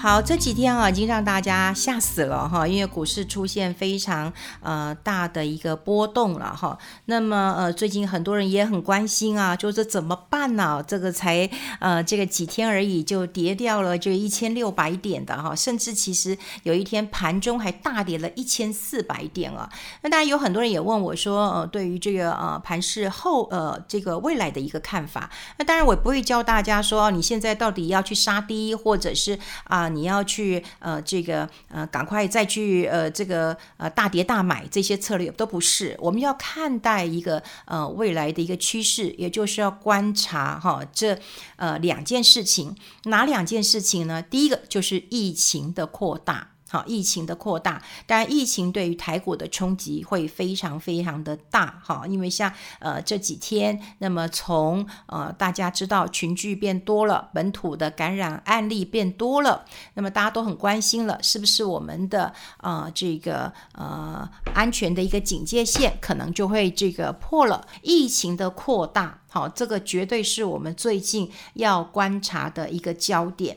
好，这几天啊，已经让大家吓死了哈，因为股市出现非常呃大的一个波动了哈。那么呃，最近很多人也很关心啊，就是怎么办呢？这个才呃这个几天而已就跌掉了这一千六百点的哈，甚至其实有一天盘中还大跌了一千四百点啊。那当然有很多人也问我说，呃，对于这个呃盘势后呃这个未来的一个看法。那当然我不会教大家说，你现在到底要去杀低，或者是啊。你要去呃这个呃赶快再去呃这个呃大跌大买这些策略都不是，我们要看待一个呃未来的一个趋势，也就是要观察哈这呃两件事情，哪两件事情呢？第一个就是疫情的扩大。好，疫情的扩大，当然疫情对于台股的冲击会非常非常的大，哈，因为像呃这几天，那么从呃大家知道群聚变多了，本土的感染案例变多了，那么大家都很关心了，是不是我们的呃这个呃安全的一个警戒线可能就会这个破了？疫情的扩大，好，这个绝对是我们最近要观察的一个焦点。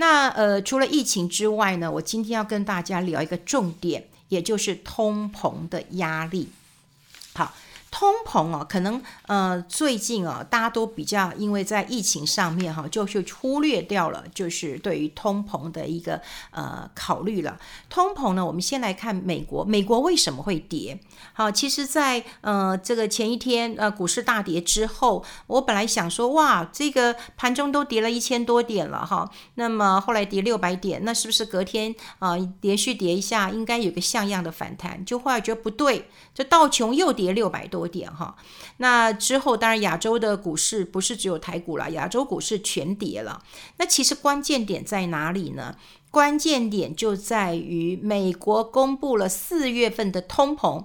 那呃，除了疫情之外呢，我今天要跟大家聊一个重点，也就是通膨的压力。通膨哦，可能呃最近啊，大家都比较因为在疫情上面哈，就是忽略掉了，就是对于通膨的一个呃考虑了。通膨呢，我们先来看美国，美国为什么会跌？好，其实在呃这个前一天呃股市大跌之后，我本来想说哇，这个盘中都跌了一千多点了哈，那么后来跌六百点，那是不是隔天啊、连续跌一下，应该有个像样的反弹？就后来觉得不对，这道琼又跌六百多。多点哈，那之后当然亚洲的股市不是只有台股了，亚洲股市全跌了。那其实关键点在哪里呢？关键点就在于美国公布了四月份的通膨，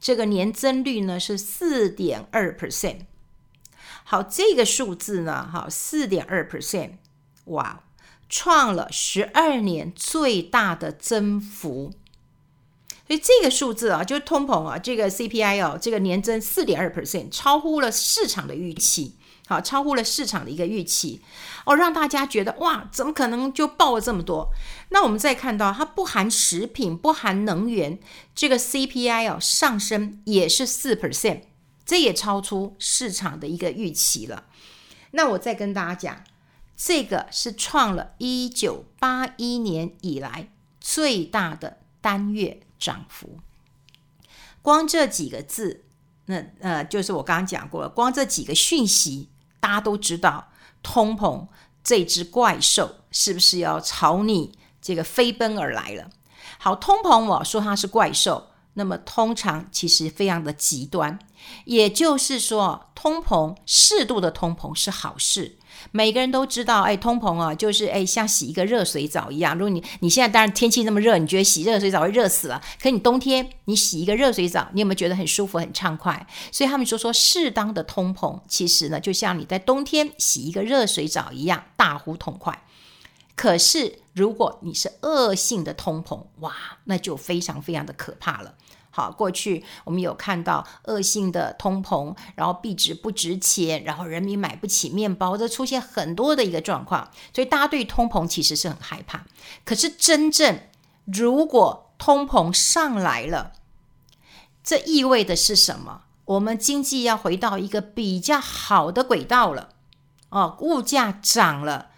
这个年增率呢是四点二 percent。好，这个数字呢，哈，四点二 percent，哇，创了十二年最大的增幅。所以这个数字啊，就是通膨啊，这个 CPI 哦，这个年增四点二 percent，超乎了市场的预期，好，超乎了市场的一个预期，哦，让大家觉得哇，怎么可能就爆了这么多？那我们再看到它不含食品、不含能源，这个 CPI 哦上升也是四 percent，这也超出市场的一个预期了。那我再跟大家讲，这个是创了一九八一年以来最大的单月涨幅，光这几个字，那呃，就是我刚刚讲过了，光这几个讯息，大家都知道，通膨这只怪兽是不是要朝你这个飞奔而来了？好，通膨我说它是怪兽，那么通常其实非常的极端，也就是说，通膨适度的通膨是好事。每个人都知道，哎，通膨啊，就是哎，像洗一个热水澡一样。如果你你现在当然天气那么热，你觉得洗热水澡会热死了。可你冬天你洗一个热水澡，你有没有觉得很舒服、很畅快？所以他们就说适当的通膨，其实呢，就像你在冬天洗一个热水澡一样，大呼痛快。可是如果你是恶性的通膨，哇，那就非常非常的可怕了。好，过去我们有看到恶性的通膨，然后币值不值钱，然后人民买不起面包，这出现很多的一个状况，所以大家对通膨其实是很害怕。可是真正如果通膨上来了，这意味的是什么？我们经济要回到一个比较好的轨道了。哦，物价涨了，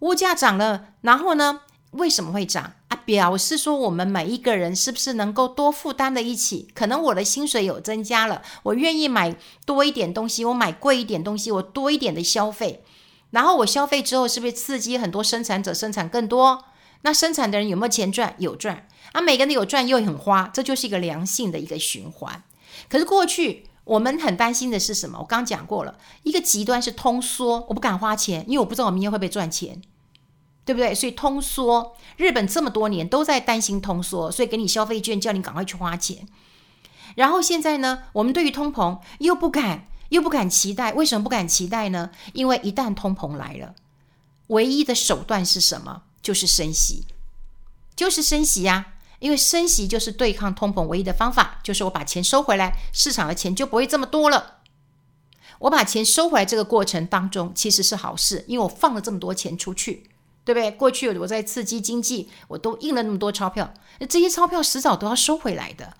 物价涨了，然后呢？为什么会涨？表示说我们每一个人是不是能够多负担的一起？可能我的薪水有增加了，我愿意买多一点东西，我买贵一点东西，我多一点的消费。然后我消费之后，是不是刺激很多生产者生产更多？那生产的人有没有钱赚？有赚啊！每个人有赚又很花，这就是一个良性的一个循环。可是过去我们很担心的是什么？我刚讲过了，一个极端是通缩，我不敢花钱，因为我不知道我明天会不会赚钱。对不对？所以通缩，日本这么多年都在担心通缩，所以给你消费券，叫你赶快去花钱。然后现在呢，我们对于通膨又不敢，又不敢期待。为什么不敢期待呢？因为一旦通膨来了，唯一的手段是什么？就是升息，就是升息呀。因为升息就是对抗通膨唯一的方法，就是我把钱收回来，市场的钱就不会这么多了。我把钱收回来这个过程当中其实是好事，因为我放了这么多钱出去，对不对？过去我在刺激经济，我都印了那么多钞票，那这些钞票迟早都要收回来的。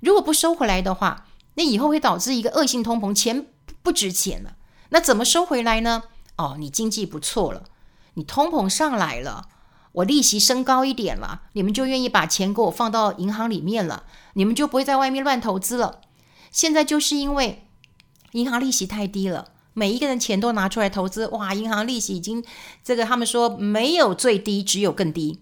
如果不收回来的话，那以后会导致一个恶性通膨，钱不值钱了。那怎么收回来呢？哦，你经济不错了，你通膨上来了，我利息升高一点了，你们就愿意把钱给我放到银行里面了，你们就不会在外面乱投资了。现在就是因为银行利息太低了，每一个人钱都拿出来投资，哇，银行利息已经这个他们说没有最低，只有更低。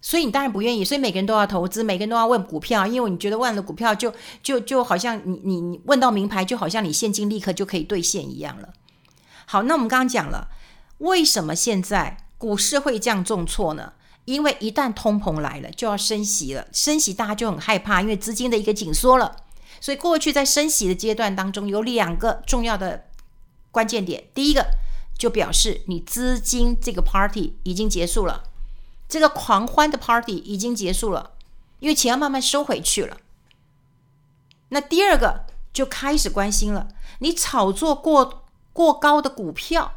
所以你当然不愿意，所以每个人都要投资，每个人都要问股票，因为你觉得问了股票就就就好像你你你问到名牌，就好像你现金立刻就可以兑现一样了。好，那我们刚刚讲了，为什么现在股市会这样重挫呢？因为一旦通膨来了，就要升息了，升息大家就很害怕，因为资金的一个紧缩了。所以过去在升息的阶段当中，有两个重要的关键点，第一个就表示你资金这个 party 已经结束了。这个狂欢的 party 已经结束了，因为钱要慢慢收回去了。那第二个就开始关心了，你炒作过过高的股票，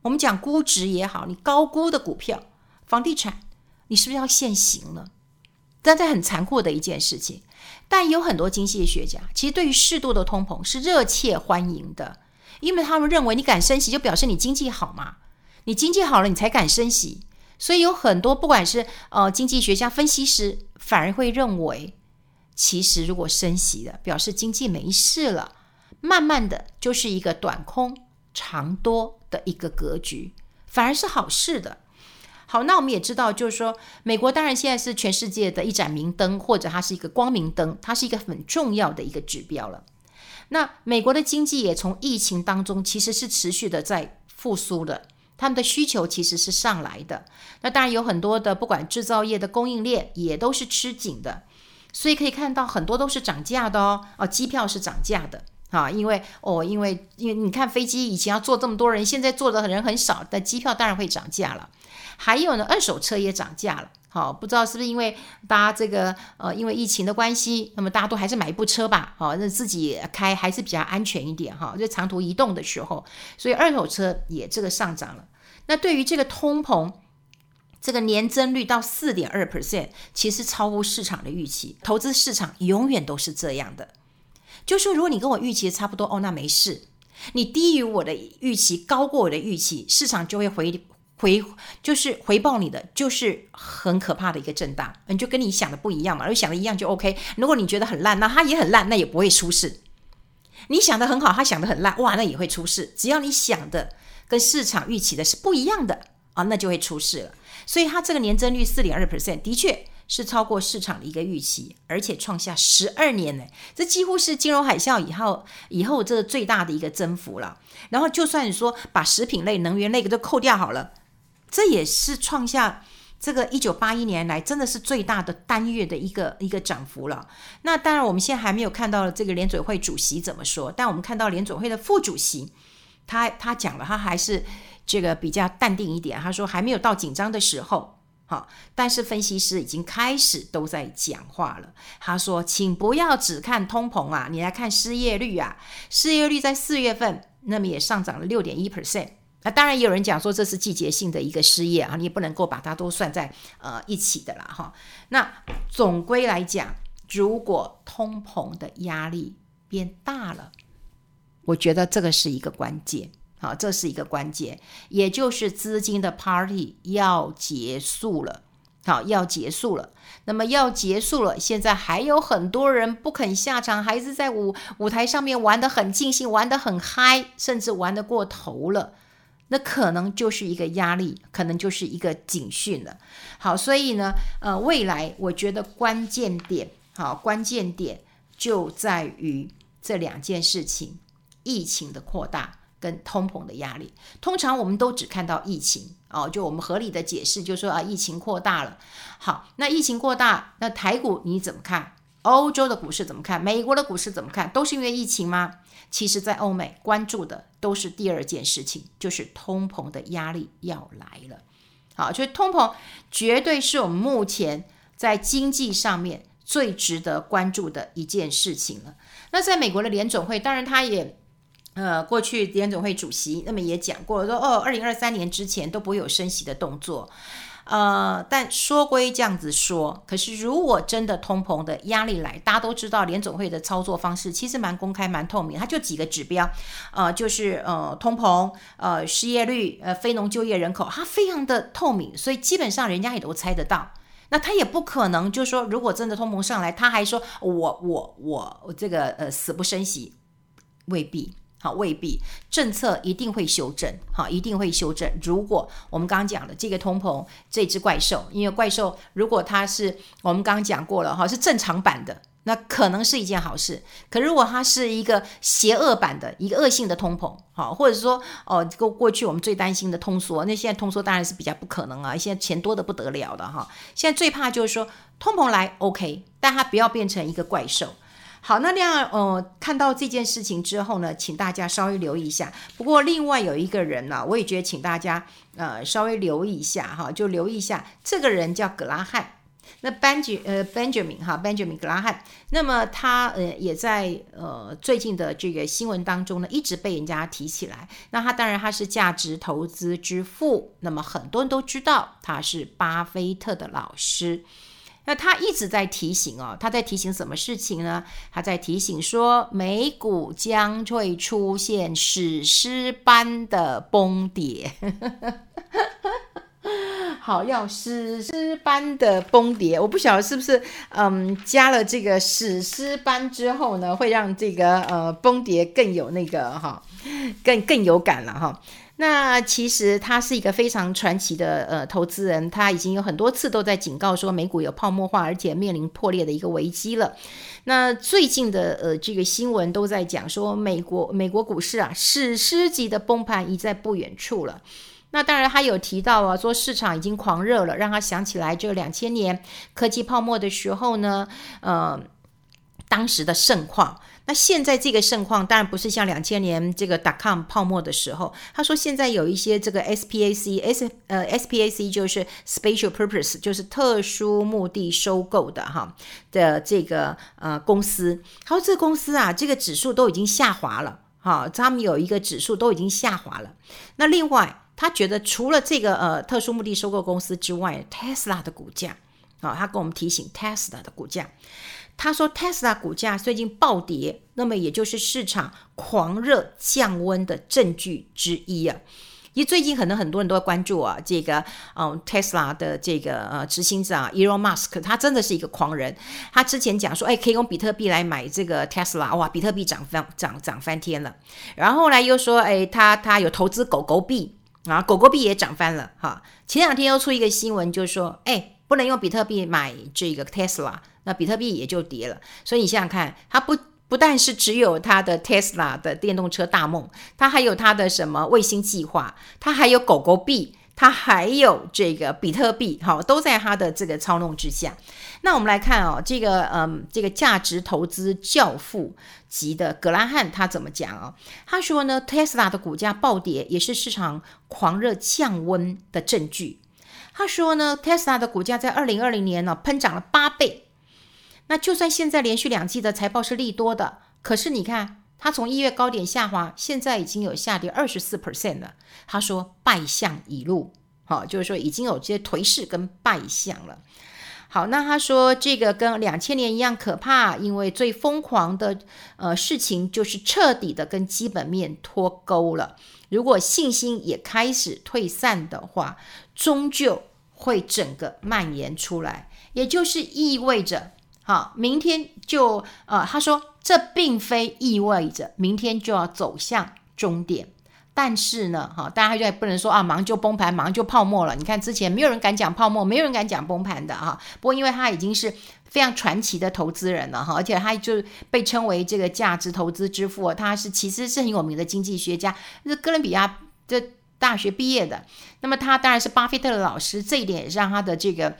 我们讲估值也好，你高估的股票、房地产，你是不是要现形了？但这很残酷的一件事情。但有很多经济学家其实对于适度的通膨是热切欢迎的，因为他们认为你敢升息，就表示你经济好嘛，你经济好了，你才敢升息。所以有很多不管是呃经济学家分析师，反而会认为，其实如果升息了，表示经济没事了，慢慢的就是一个短空长多的一个格局，反而是好事的。好，那我们也知道，就是说美国当然现在是全世界的一盏明灯，或者它是一个光明灯，它是一个很重要的一个指标了。那美国的经济也从疫情当中其实是持续的在复苏的。他们的需求其实是上来的，那当然有很多的，不管制造业的供应链也都是吃紧的，所以可以看到很多都是涨价的哦，哦，机票是涨价的啊，因为哦，因为因为你看飞机以前要坐这么多人，现在坐的人很少，但机票当然会涨价了，还有呢，二手车也涨价了。好，不知道是不是因为大家这个呃，因为疫情的关系，那么大家都还是买一部车吧，好，那自己开还是比较安全一点哈。就长途移动的时候，所以二手车也这个上涨了。那对于这个通膨，这个年增率到四点二 percent，其实超乎市场的预期。投资市场永远都是这样的，就说如果你跟我预期差不多，哦，那没事；你低于我的预期，高过我的预期，市场就会回。回就是回报你的，就是很可怕的一个震荡，你就跟你想的不一样嘛，而想的一样就 OK。如果你觉得很烂，那它也很烂，那也不会出事。你想的很好，他想的很烂，哇，那也会出事。只要你想的跟市场预期的是不一样的啊，那就会出事了。所以它这个年增率四点二 percent，的确是超过市场的一个预期，而且创下十二年呢，这几乎是金融海啸以后以后这最大的一个增幅了。然后就算你说把食品类、能源类都扣掉好了。这也是创下这个一九八一年来真的是最大的单月的一个一个涨幅了。那当然，我们现在还没有看到这个联准会主席怎么说，但我们看到联准会的副主席，他他讲了，他还是这个比较淡定一点。他说还没有到紧张的时候，好，但是分析师已经开始都在讲话了。他说，请不要只看通膨啊，你来看失业率啊，失业率在四月份那么也上涨了六点一 percent。那当然有人讲说，这是季节性的一个失业啊，你也不能够把它都算在呃一起的啦哈。那总归来讲，如果通膨的压力变大了，我觉得这个是一个关键，好，这是一个关键，也就是资金的 party 要结束了，好，要结束了。那么要结束了，现在还有很多人不肯下场，还是在舞舞台上面玩得很尽兴，玩得很嗨，甚至玩得过头了。那可能就是一个压力，可能就是一个警讯了。好，所以呢，呃，未来我觉得关键点，好，关键点就在于这两件事情：疫情的扩大跟通膨的压力。通常我们都只看到疫情，哦，就我们合理的解释，就是说啊，疫情扩大了。好，那疫情扩大，那台股你怎么看？欧洲的股市怎么看？美国的股市怎么看？都是因为疫情吗？其实，在欧美关注的都是第二件事情，就是通膨的压力要来了。好，所以通膨绝对是我们目前在经济上面最值得关注的一件事情了。那在美国的联总会，当然他也呃，过去联总会主席那么也讲过，说哦，二零二三年之前都不会有升息的动作。呃，但说归这样子说，可是如果真的通膨的压力来，大家都知道联总会的操作方式其实蛮公开、蛮透明，它就几个指标，呃，就是呃通膨、呃失业率、呃非农就业人口，它非常的透明，所以基本上人家也都猜得到。那他也不可能就是说，如果真的通膨上来，他还说我我我我这个呃死不升息，未必。好，未必政策一定会修正，好，一定会修正。如果我们刚刚讲的这个通膨这只怪兽，因为怪兽如果它是我们刚刚讲过了哈，是正常版的，那可能是一件好事。可如果它是一个邪恶版的一个恶性的通膨，好，或者说哦，过过去我们最担心的通缩，那现在通缩当然是比较不可能啊，现在钱多的不得了的哈。现在最怕就是说通膨来 OK，但它不要变成一个怪兽。好，那这样呃，看到这件事情之后呢，请大家稍微留意一下。不过另外有一个人呢、我也觉得请大家呃稍微留意一下哈，就留意一下这个人叫格拉汉。那 Benj 呃 Benjamin 哈 Benjamin 格拉汉，那么他呃也在呃最近的这个新闻当中呢，一直被人家提起来。那他当然他是价值投资之父，那么很多人都知道他是巴菲特的老师。那他一直在提醒哦，他在提醒什么事情呢？他在提醒说，美股将会出现史诗般的崩跌。好，要史诗般的崩跌，我不晓得是不是嗯加了这个史诗般之后呢，会让这个呃崩跌更有那个哈，更更有感了哈。那其实他是一个非常传奇的呃投资人，他已经有很多次都在警告说美股有泡沫化，而且面临破裂的一个危机了。那最近的呃这个新闻都在讲说美国美国股市啊史诗级的崩盘已在不远处了。那当然他有提到啊说市场已经狂热了，让他想起来这两千年科技泡沫的时候呢，呃当时的盛况。那现在这个盛况当然不是像两千年这个 dot-com 泡沫的时候。他说现在有一些这个 SPAC S 呃 SPAC 就是 special purpose 就是特殊目的收购的哈的这个呃公司。他说这个公司啊这个指数都已经下滑了哈，他们有一个指数都已经下滑了。那另外他觉得除了这个呃特殊目的收购公司之外，Tesla 的股价啊，他跟我们提醒 Tesla 的股价。他说，Tesla 股价最近暴跌，那么也就是市场狂热降温的证据之一啊。因为最近可能很多人都会关注啊，这个嗯，Tesla 的这个呃执行长 Elon Musk，他真的是一个狂人。他之前讲说，哎，可以用比特币来买这个 Tesla，哇，比特币涨翻涨涨翻天了。然后后来又说，哎，他他有投资狗狗币啊，狗狗币也涨翻了哈。前两天又出一个新闻，就是说，哎，不能用比特币买这个 Tesla。那比特币也就跌了，所以你想想看，它不不但是只有它的 Tesla 的电动车大梦，它还有它的什么卫星计划，它还有狗狗币，它还有这个比特币，好，都在它的这个操弄之下。那我们来看哦，这个嗯，这个价值投资教父级的格拉汉他怎么讲啊？他说呢，Tesla 的股价暴跌也是市场狂热降温的证据。他说呢，Tesla 的股价在二零二零年呢喷涨了八倍。那就算现在连续两季的财报是利多的，可是你看它从一月高点下滑，现在已经有下跌二十四 percent 了。他说败相已露，好，就是说已经有这些颓势跟败相了。好，那他说这个跟两千年一样可怕，因为最疯狂的呃事情就是彻底的跟基本面脱钩了。如果信心也开始退散的话，终究会整个蔓延出来，也就是意味着。好，明天就呃，他说这并非意味着明天就要走向终点，但是呢，哈，大家也不能说啊，马上就崩盘，马上就泡沫了。你看之前没有人敢讲泡沫，没有人敢讲崩盘的哈。不过因为他已经是非常传奇的投资人了哈，而且他就被称为这个价值投资之父，他是其实是很有名的经济学家，是哥伦比亚的大学毕业的。那么他当然是巴菲特的老师，这一点也是让他的这个。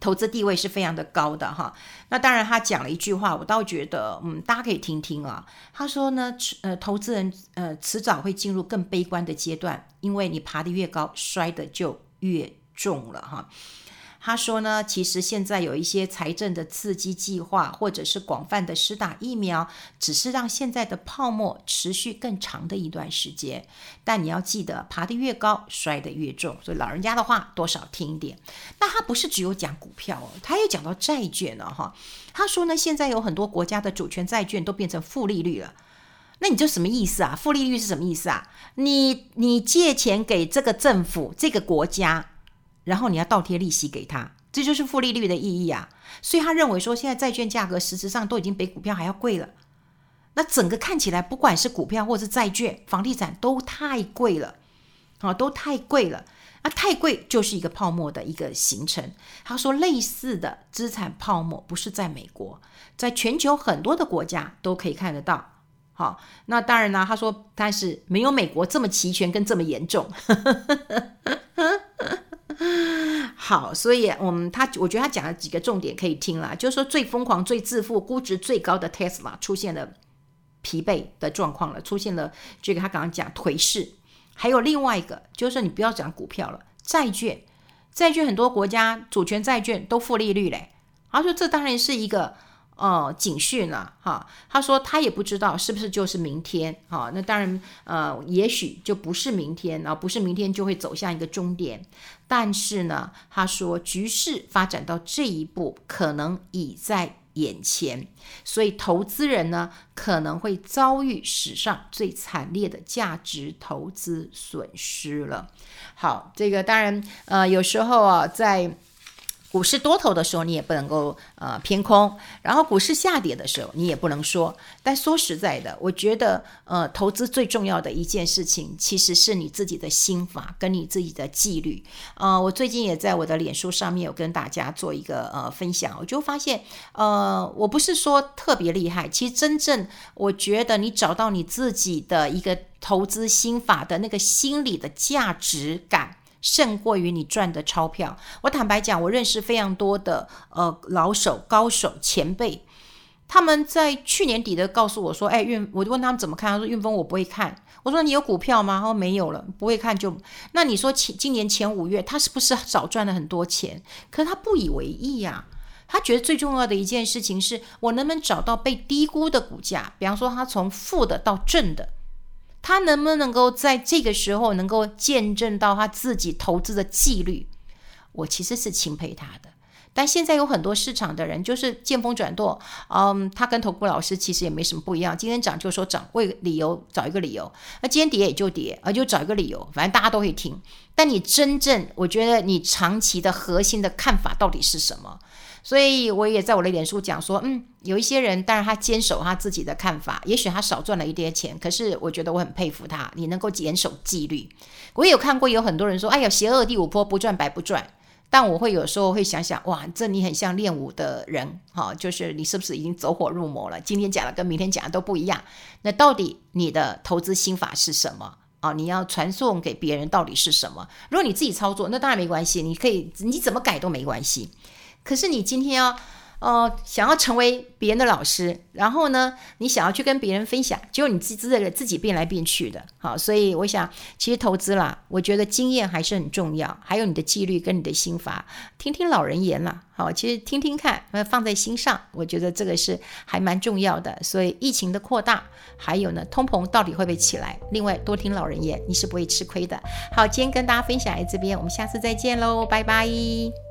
投资地位是非常的高的哈，那当然他讲了一句话，我倒觉得嗯，大家可以听听啊。他说呢，呃，投资人呃迟早会进入更悲观的阶段，因为你爬得越高，摔得就越重了哈。他说呢，其实现在有一些财政的刺激计划，或者是广泛的施打疫苗，只是让现在的泡沫持续更长的一段时间。但你要记得，爬得越高，摔得越重。所以老人家的话，多少听一点。那他不是只有讲股票哦，他也讲到债券了哈。他说呢，现在有很多国家的主权债券都变成负利率了。那你这什么意思啊？负利率是什么意思啊？你你借钱给这个政府、这个国家。然后你要倒贴利息给他，这就是负利率的意义啊。所以他认为说，现在债券价格实质上都已经比股票还要贵了。那整个看起来，不管是股票或是债券、房地产都太贵了，啊，都太贵了。那太贵就是一个泡沫的一个形成。他说，类似的资产泡沫不是在美国，在全球很多的国家都可以看得到。好，那当然啦，他说，但是没有美国这么齐全跟这么严重。好，所以，我们他我觉得他讲了几个重点可以听了，就是说最疯狂、最自负、估值最高的 Tesla 出现了疲惫的状况了，出现了这个他刚刚讲颓势。还有另外一个，就是说你不要讲股票了，债券，债券很多国家主权债券都负利率嘞。他说这当然是一个。哦，警讯了哈。他说他也不知道是不是就是明天哈。那当然，呃，也许就不是明天，然后不是明天就会走向一个终点。但是呢，他说局势发展到这一步，可能已在眼前，所以投资人呢可能会遭遇史上最惨烈的价值投资损失了。好，这个当然，呃，有时候啊，在。股市多头的时候，你也不能够呃偏空；然后股市下跌的时候，你也不能说。但说实在的，我觉得呃，投资最重要的一件事情，其实是你自己的心法跟你自己的纪律。呃，我最近也在我的脸书上面有跟大家做一个呃分享，我就发现呃，我不是说特别厉害，其实真正我觉得你找到你自己的一个投资心法的那个心理的价值感。胜过于你赚的钞票。我坦白讲，我认识非常多的呃老手、高手、前辈，他们在去年底的告诉我说：“哎，运，我就问他们怎么看，他说运丰我不会看。我说你有股票吗？他说没有了，不会看就。那你说前今年前五月他是不是少赚了很多钱？可是他不以为意呀、啊，他觉得最重要的一件事情是我能不能找到被低估的股价，比方说他从负的到正的。”他能不能够在这个时候能够见证到他自己投资的纪律？我其实是钦佩他的。但现在有很多市场的人就是见风转舵，嗯，他跟投顾老师其实也没什么不一样。今天涨就说涨，为理由找一个理由；那今天跌也就跌，啊，就找一个理由，反正大家都会听。但你真正，我觉得你长期的核心的看法到底是什么？所以我也在我的脸书讲说，嗯，有一些人，当然他坚守他自己的看法，也许他少赚了一点钱，可是我觉得我很佩服他，你能够坚守纪律。我也有看过有很多人说，哎呀，邪恶第五波不赚白不赚。但我会有时候会想想，哇，这你很像练武的人，哈，就是你是不是已经走火入魔了？今天讲的跟明天讲的都不一样。那到底你的投资心法是什么啊？你要传送给别人到底是什么？如果你自己操作，那当然没关系，你可以你怎么改都没关系。可是你今天要，呃，想要成为别人的老师，然后呢，你想要去跟别人分享，结果你自己自己变来变去的，好，所以我想，其实投资啦，我觉得经验还是很重要，还有你的纪律跟你的心法，听听老人言啦，好，其实听听看，放在心上，我觉得这个是还蛮重要的。所以疫情的扩大，还有呢，通膨到底会不会起来？另外，多听老人言，你是不会吃亏的。好，今天跟大家分享在这边，我们下次再见喽，拜拜。